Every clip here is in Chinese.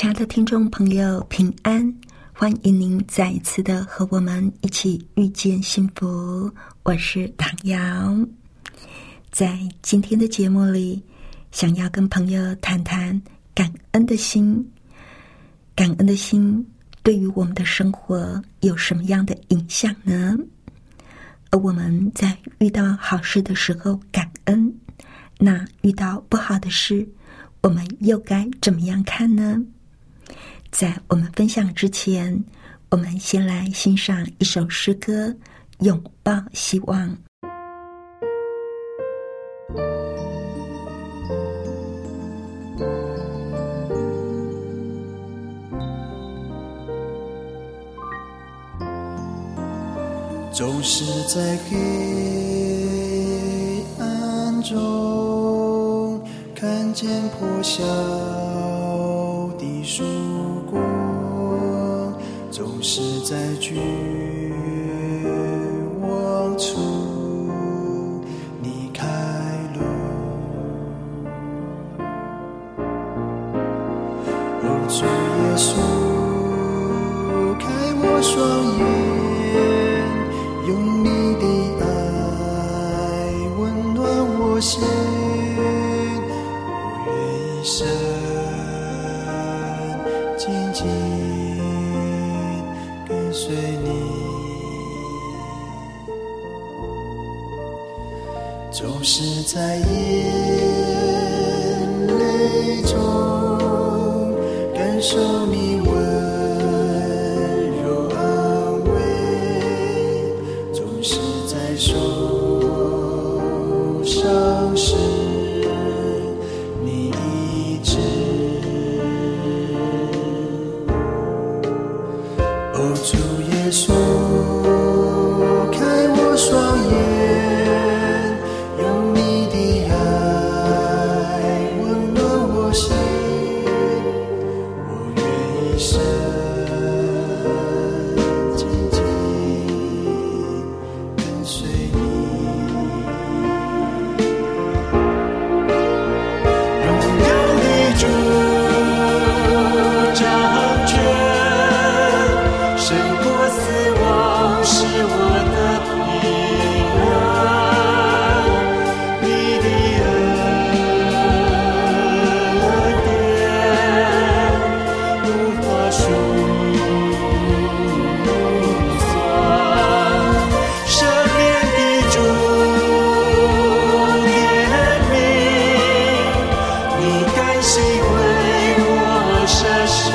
亲爱的听众朋友，平安！欢迎您再一次的和我们一起遇见幸福。我是唐瑶，在今天的节目里，想要跟朋友谈谈感恩的心。感恩的心对于我们的生活有什么样的影响呢？而我们在遇到好事的时候感恩，那遇到不好的事，我们又该怎么样看呢？在我们分享之前，我们先来欣赏一首诗歌《拥抱希望》。总是在黑暗中看见破晓的曙光，总是在绝望处你开路。哦，主耶稣，开我双眼。用你的爱温暖我心，总是在眼泪中感受你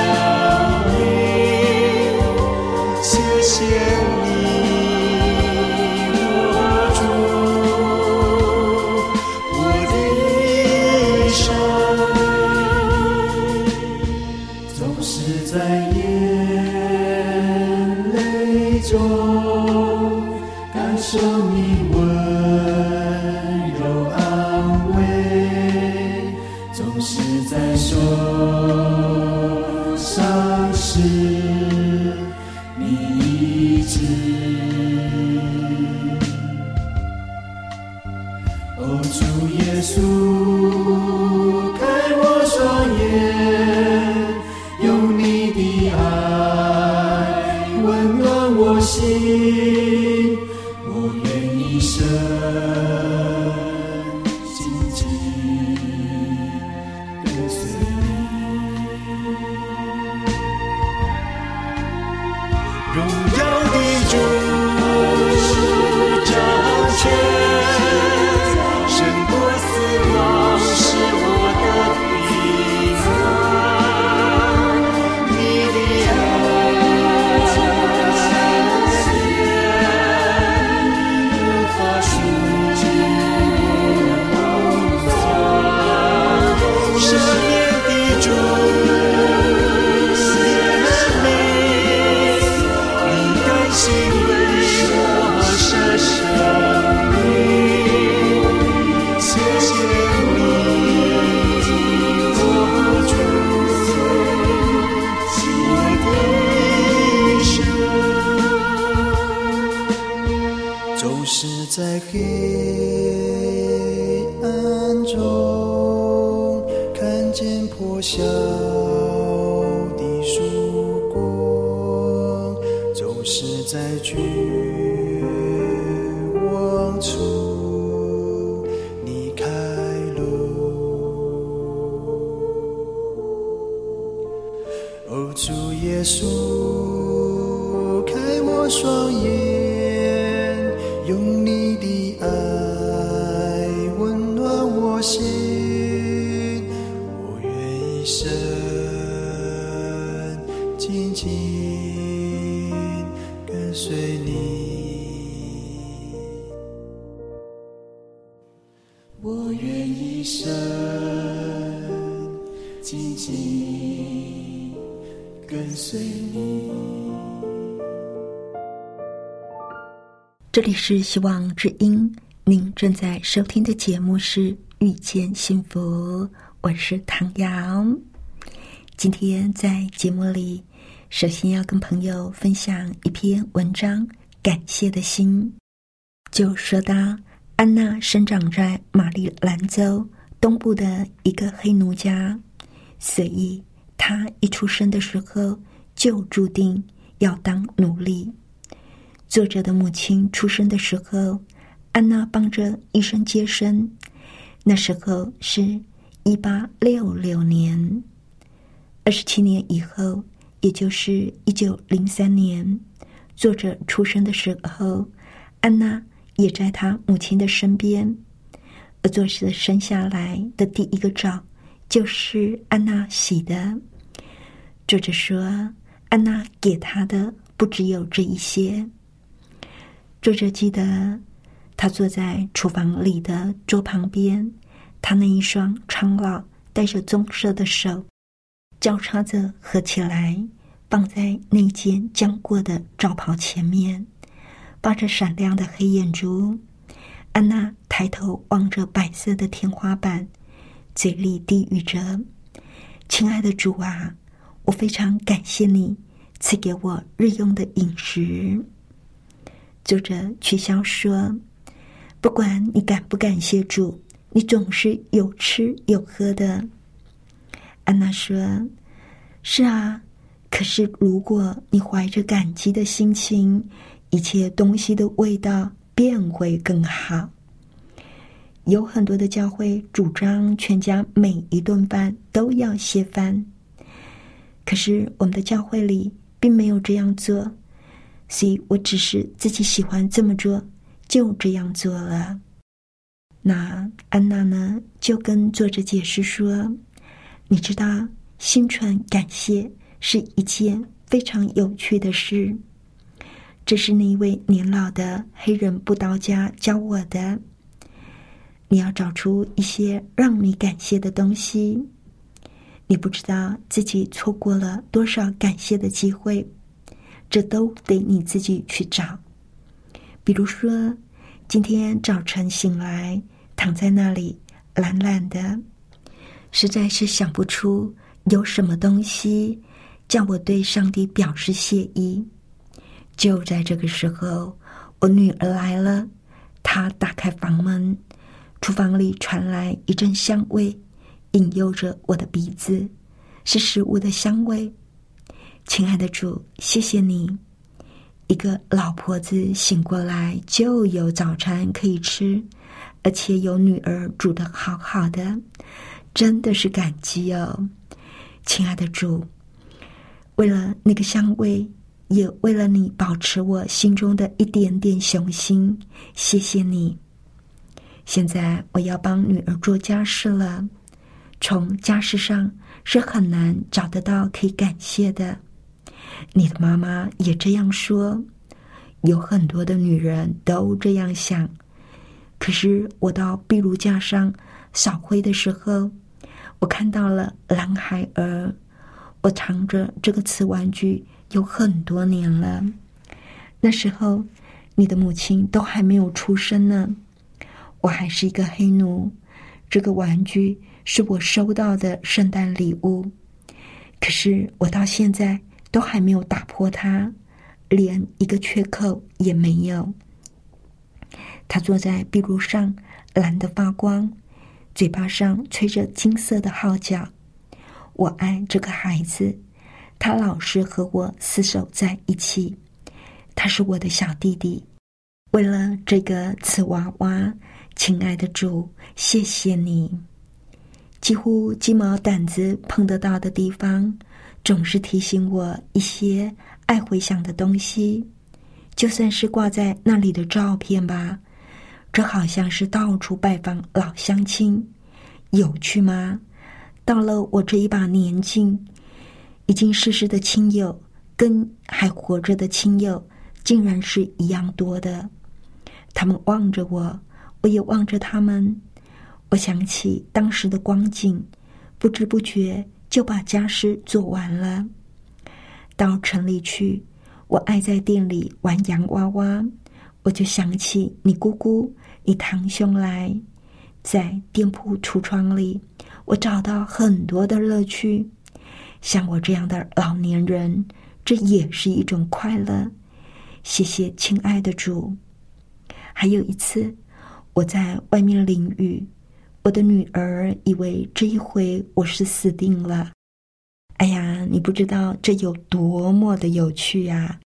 生黑暗中看见破晓。紧紧跟随你。这里是希望之音，您正在收听的节目是《遇见幸福》，我是唐瑶。今天在节目里，首先要跟朋友分享一篇文章《感谢的心》，就说到安娜生长在马里兰州东部的一个黑奴家，所以她一出生的时候就注定要当奴隶。作者的母亲出生的时候，安娜帮着医生接生。那时候是一八六六年，二十七年以后，也就是一九零三年，作者出生的时候，安娜也在她母亲的身边。而作者生下来的第一个照，就是安娜洗的。作者说，安娜给她的不只有这一些。作者记得，他坐在厨房里的桌旁边，他那一双苍老、带着棕色的手，交叉着合起来，放在那件将过的罩袍前面，发着闪亮的黑眼珠。安娜抬头望着白色的天花板，嘴里低语着：“亲爱的主啊，我非常感谢你赐给我日用的饮食。”作者取消说：“不管你感不感谢主，你总是有吃有喝的。”安娜说：“是啊，可是如果你怀着感激的心情，一切东西的味道便会更好。”有很多的教会主张全家每一顿饭都要谢饭，可是我们的教会里并没有这样做。所以我只是自己喜欢这么做，就这样做了。那安娜呢，就跟作者解释说：“你知道，心存感谢是一件非常有趣的事。这是那一位年老的黑人布道家教我的。你要找出一些让你感谢的东西。你不知道自己错过了多少感谢的机会。”这都得你自己去找。比如说，今天早晨醒来，躺在那里懒懒的，实在是想不出有什么东西叫我对上帝表示谢意。就在这个时候，我女儿来了，她打开房门，厨房里传来一阵香味，引诱着我的鼻子，是食物的香味。亲爱的主，谢谢你！一个老婆子醒过来就有早餐可以吃，而且有女儿煮的好好的，真的是感激哦！亲爱的主，为了那个香味，也为了你保持我心中的一点点雄心，谢谢你！现在我要帮女儿做家事了，从家事上是很难找得到可以感谢的。你的妈妈也这样说，有很多的女人都这样想。可是我到壁炉架上扫灰的时候，我看到了蓝孩儿。我藏着这个瓷玩具有很多年了。那时候，你的母亲都还没有出生呢。我还是一个黑奴。这个玩具是我收到的圣诞礼物。可是我到现在。都还没有打破它，连一个缺口也没有。他坐在壁炉上，蓝得发光，嘴巴上吹着金色的号角。我爱这个孩子，他老是和我厮守在一起。他是我的小弟弟。为了这个瓷娃娃，亲爱的主，谢谢你。几乎鸡毛掸子碰得到的地方，总是提醒我一些爱回想的东西。就算是挂在那里的照片吧，这好像是到处拜访老乡亲，有趣吗？到了我这一把年纪，已经逝世的亲友跟还活着的亲友，竟然是一样多的。他们望着我，我也望着他们。我想起当时的光景，不知不觉就把家事做完了。到城里去，我爱在店里玩洋娃娃，我就想起你姑姑、你堂兄来，在店铺橱窗里。我找到很多的乐趣，像我这样的老年人，这也是一种快乐。谢谢亲爱的主。还有一次，我在外面淋雨，我的女儿以为这一回我是死定了。哎呀，你不知道这有多么的有趣呀！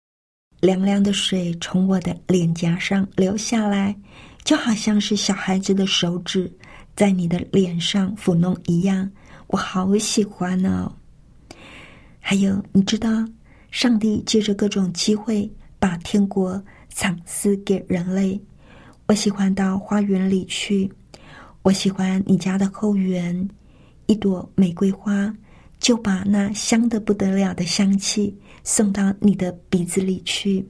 凉凉的水从我的脸颊上流下来，就好像是小孩子的手指。在你的脸上抚弄一样，我好喜欢哦。还有，你知道，上帝借着各种机会把天国赏赐给人类。我喜欢到花园里去，我喜欢你家的后园，一朵玫瑰花就把那香的不得了的香气送到你的鼻子里去。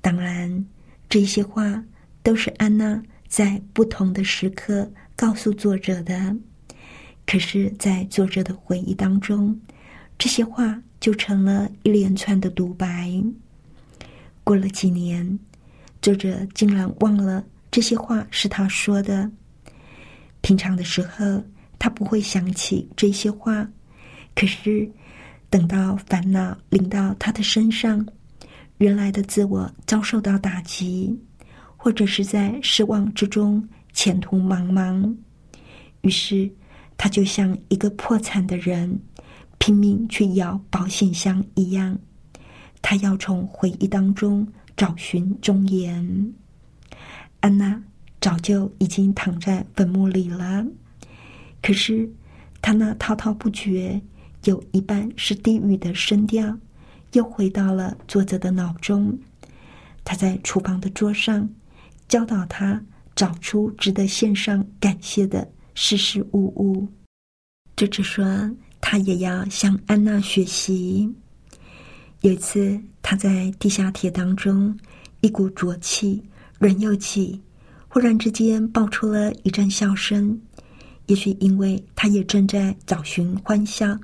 当然，这些话都是安娜。在不同的时刻告诉作者的，可是，在作者的回忆当中，这些话就成了一连串的独白。过了几年，作者竟然忘了这些话是他说的。平常的时候，他不会想起这些话，可是等到烦恼临到他的身上，原来的自我遭受到打击。或者是在失望之中，前途茫茫。于是，他就像一个破产的人，拼命去摇保险箱一样。他要从回忆当中找寻忠言。安娜早就已经躺在坟墓里了，可是她那滔滔不绝、有一半是低语的声调，又回到了作者的脑中。他在厨房的桌上。教导他找出值得献上感谢的事事物物。这只说他也要向安娜学习。有一次，他在地下铁当中，一股浊气，人又挤，忽然之间爆出了一阵笑声。也许因为他也正在找寻欢笑，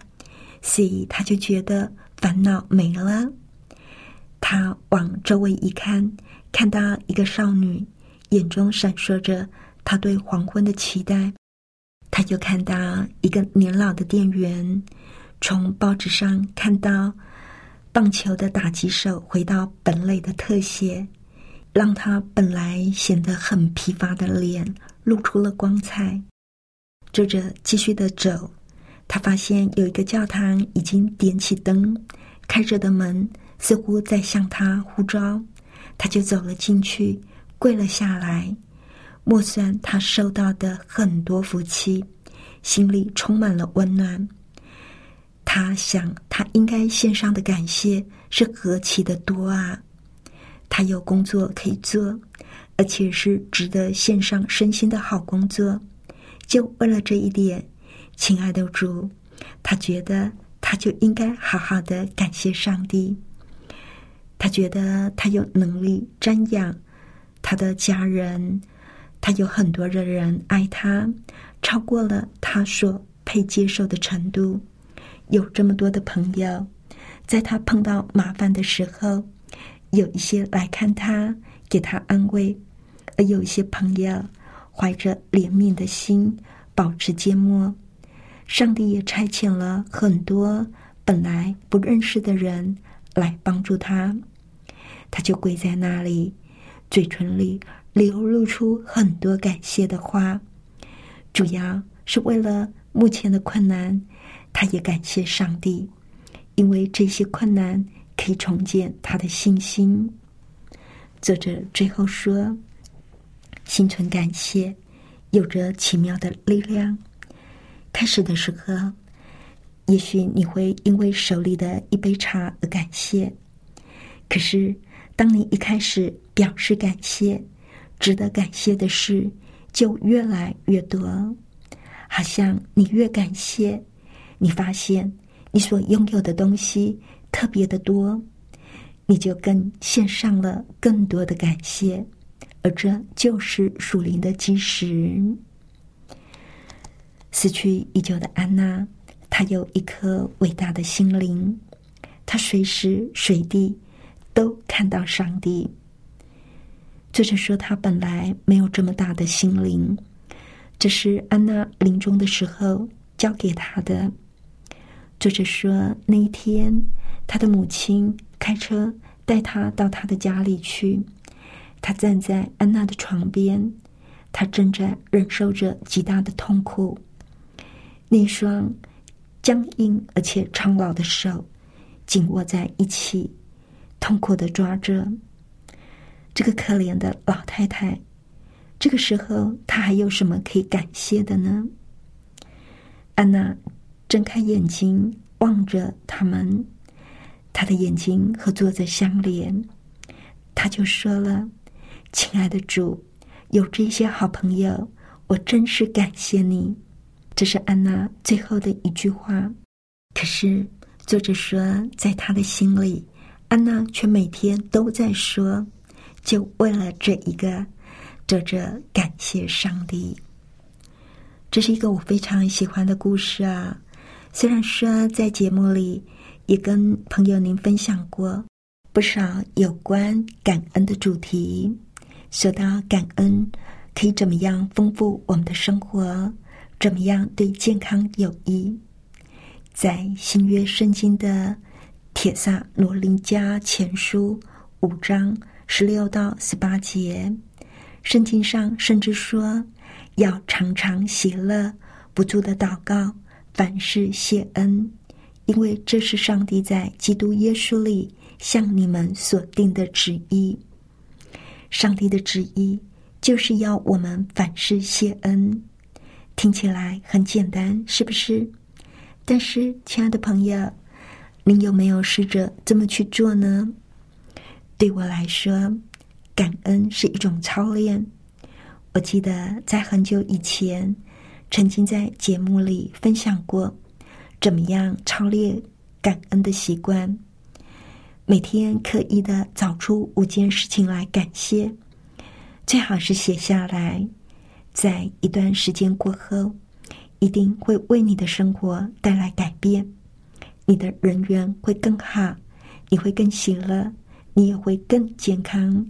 所以他就觉得烦恼没了。他往周围一看，看到一个少女。眼中闪烁着他对黄昏的期待，他就看到一个年老的店员从报纸上看到棒球的打击手回到本垒的特写，让他本来显得很疲乏的脸露出了光彩。接着继续的走，他发现有一个教堂已经点起灯，开着的门似乎在向他呼召，他就走了进去。跪了下来，默算他收到的很多福气，心里充满了温暖。他想，他应该献上的感谢是何其的多啊！他有工作可以做，而且是值得献上身心的好工作。就为了这一点，亲爱的主，他觉得他就应该好好的感谢上帝。他觉得他有能力瞻仰。他的家人，他有很多的人爱他，超过了他所配接受的程度。有这么多的朋友，在他碰到麻烦的时候，有一些来看他，给他安慰；而有一些朋友怀着怜悯的心，保持缄默。上帝也差遣了很多本来不认识的人来帮助他，他就跪在那里。嘴唇里流露出很多感谢的话，主要是为了目前的困难，他也感谢上帝，因为这些困难可以重建他的信心。作者最后说：“心存感谢，有着奇妙的力量。开始的时候，也许你会因为手里的一杯茶而感谢。可是，当你一开始表示感谢，值得感谢的事就越来越多。好像你越感谢，你发现你所拥有的东西特别的多。”你就更献上了更多的感谢，而这就是属灵的基石。死去已久的安娜，她有一颗伟大的心灵，她随时随地都看到上帝。作者说，她本来没有这么大的心灵，这是安娜临终的时候交给她的。作者说，那一天，她的母亲。开车带他到他的家里去，他站在安娜的床边，他正在忍受着极大的痛苦。那双僵硬而且苍老的手紧握在一起，痛苦的抓着这个可怜的老太太。这个时候，他还有什么可以感谢的呢？安娜睁开眼睛，望着他们。他的眼睛和作者相连，他就说了：“亲爱的主，有这些好朋友，我真是感谢你。”这是安娜最后的一句话。可是作者说，在他的心里，安娜却每天都在说：“就为了这一个，作者感谢上帝。”这是一个我非常喜欢的故事啊！虽然说在节目里。也跟朋友您分享过不少有关感恩的主题。说到感恩，可以怎么样丰富我们的生活？怎么样对健康有益？在新约圣经的《铁萨罗林加前书》五章十六到十八节，圣经上甚至说要常常喜乐，不住的祷告，凡事谢恩。因为这是上帝在基督耶稣里向你们所定的旨意。上帝的旨意就是要我们凡事谢恩，听起来很简单，是不是？但是，亲爱的朋友，您有没有试着这么去做呢？对我来说，感恩是一种操练。我记得在很久以前，曾经在节目里分享过。怎么样操练感恩的习惯？每天刻意的找出五件事情来感谢，最好是写下来。在一段时间过后，一定会为你的生活带来改变。你的人缘会更好，你会更喜乐，你也会更健康。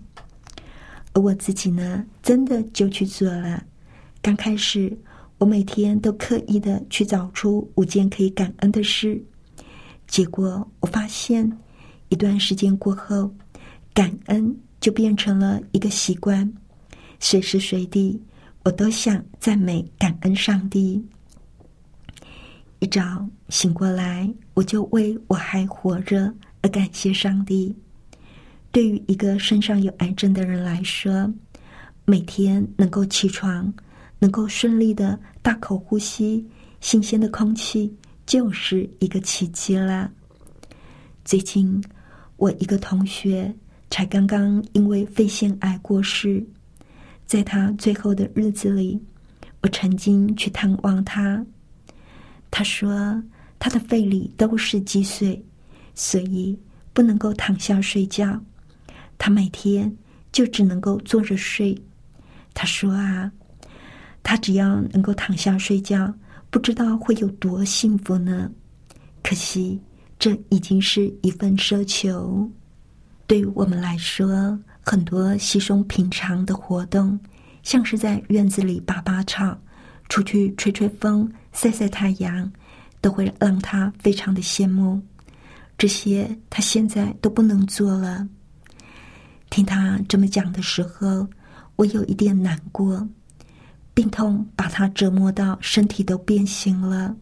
而我自己呢，真的就去做了。刚开始。我每天都刻意的去找出五件可以感恩的事，结果我发现，一段时间过后，感恩就变成了一个习惯，随时随地我都想赞美感恩上帝。一早醒过来，我就为我还活着而感谢上帝。对于一个身上有癌症的人来说，每天能够起床。能够顺利的大口呼吸新鲜的空气，就是一个奇迹了。最近，我一个同学才刚刚因为肺腺癌过世，在他最后的日子里，我曾经去探望他。他说，他的肺里都是积水，所以不能够躺下睡觉，他每天就只能够坐着睡。他说啊。他只要能够躺下睡觉，不知道会有多幸福呢。可惜，这已经是一份奢求。对于我们来说，很多稀松平常的活动，像是在院子里拔拔草、出去吹吹风、晒晒太阳，都会让他非常的羡慕。这些他现在都不能做了。听他这么讲的时候，我有一点难过。病痛把他折磨到身体都变形了。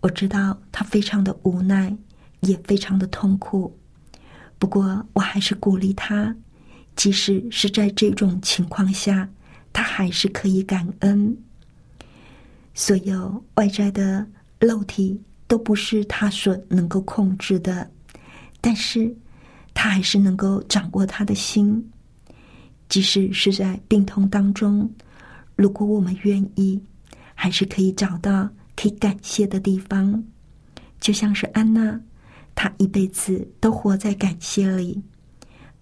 我知道他非常的无奈，也非常的痛苦。不过，我还是鼓励他，即使是在这种情况下，他还是可以感恩。所有外在的肉体都不是他所能够控制的，但是他还是能够掌握他的心。即使是在病痛当中，如果我们愿意，还是可以找到可以感谢的地方。就像是安娜，她一辈子都活在感谢里，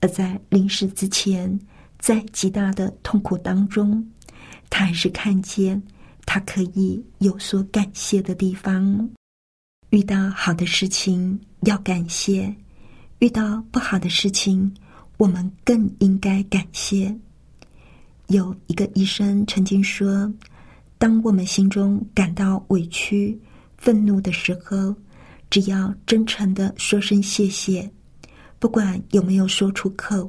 而在临死之前，在极大的痛苦当中，她还是看见她可以有所感谢的地方。遇到好的事情要感谢，遇到不好的事情。我们更应该感谢。有一个医生曾经说：“当我们心中感到委屈、愤怒的时候，只要真诚的说声谢谢，不管有没有说出口，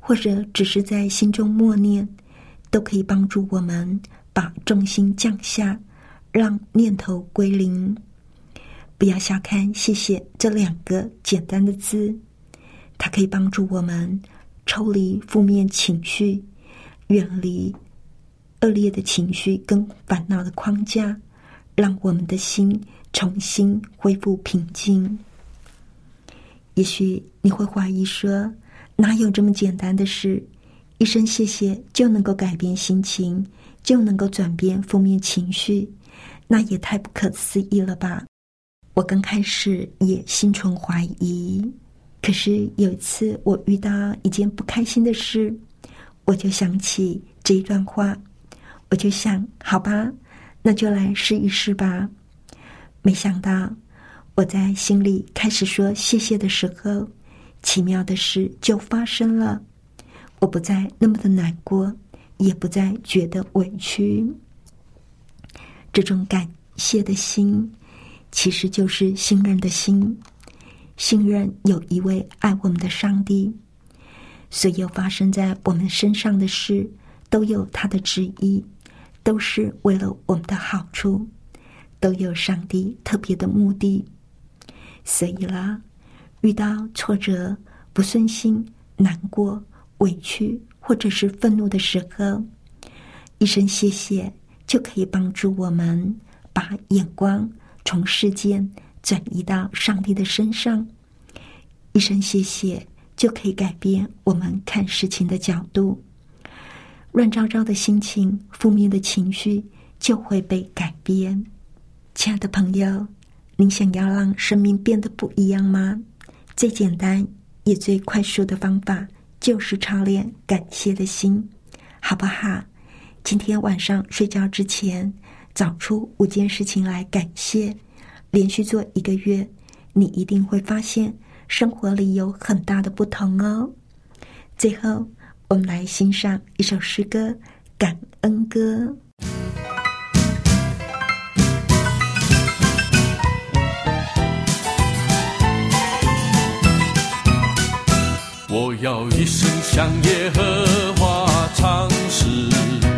或者只是在心中默念，都可以帮助我们把重心降下，让念头归零。不要小看‘谢谢’这两个简单的字。”它可以帮助我们抽离负面情绪，远离恶劣的情绪跟烦恼的框架，让我们的心重新恢复平静。也许你会怀疑说：“哪有这么简单的事？一声谢谢就能够改变心情，就能够转变负面情绪？那也太不可思议了吧！”我刚开始也心存怀疑。可是有一次，我遇到一件不开心的事，我就想起这一段话，我就想，好吧，那就来试一试吧。没想到，我在心里开始说谢谢的时候，奇妙的事就发生了。我不再那么的难过，也不再觉得委屈。这种感谢的心，其实就是信任的心。信任有一位爱我们的上帝，所有发生在我们身上的事都有他的旨意，都是为了我们的好处，都有上帝特别的目的。所以啦，遇到挫折、不顺心、难过、委屈或者是愤怒的时候，一声谢谢就可以帮助我们把眼光从世间。转移到上帝的身上，一声谢谢就可以改变我们看事情的角度。乱糟糟的心情、负面的情绪就会被改变。亲爱的朋友，您想要让生命变得不一样吗？最简单也最快速的方法就是操练感谢的心，好不好？今天晚上睡觉之前，找出五件事情来感谢。连续做一个月，你一定会发现生活里有很大的不同哦。最后，我们来欣赏一首诗歌《感恩歌》。我要一生向耶和华唱诗。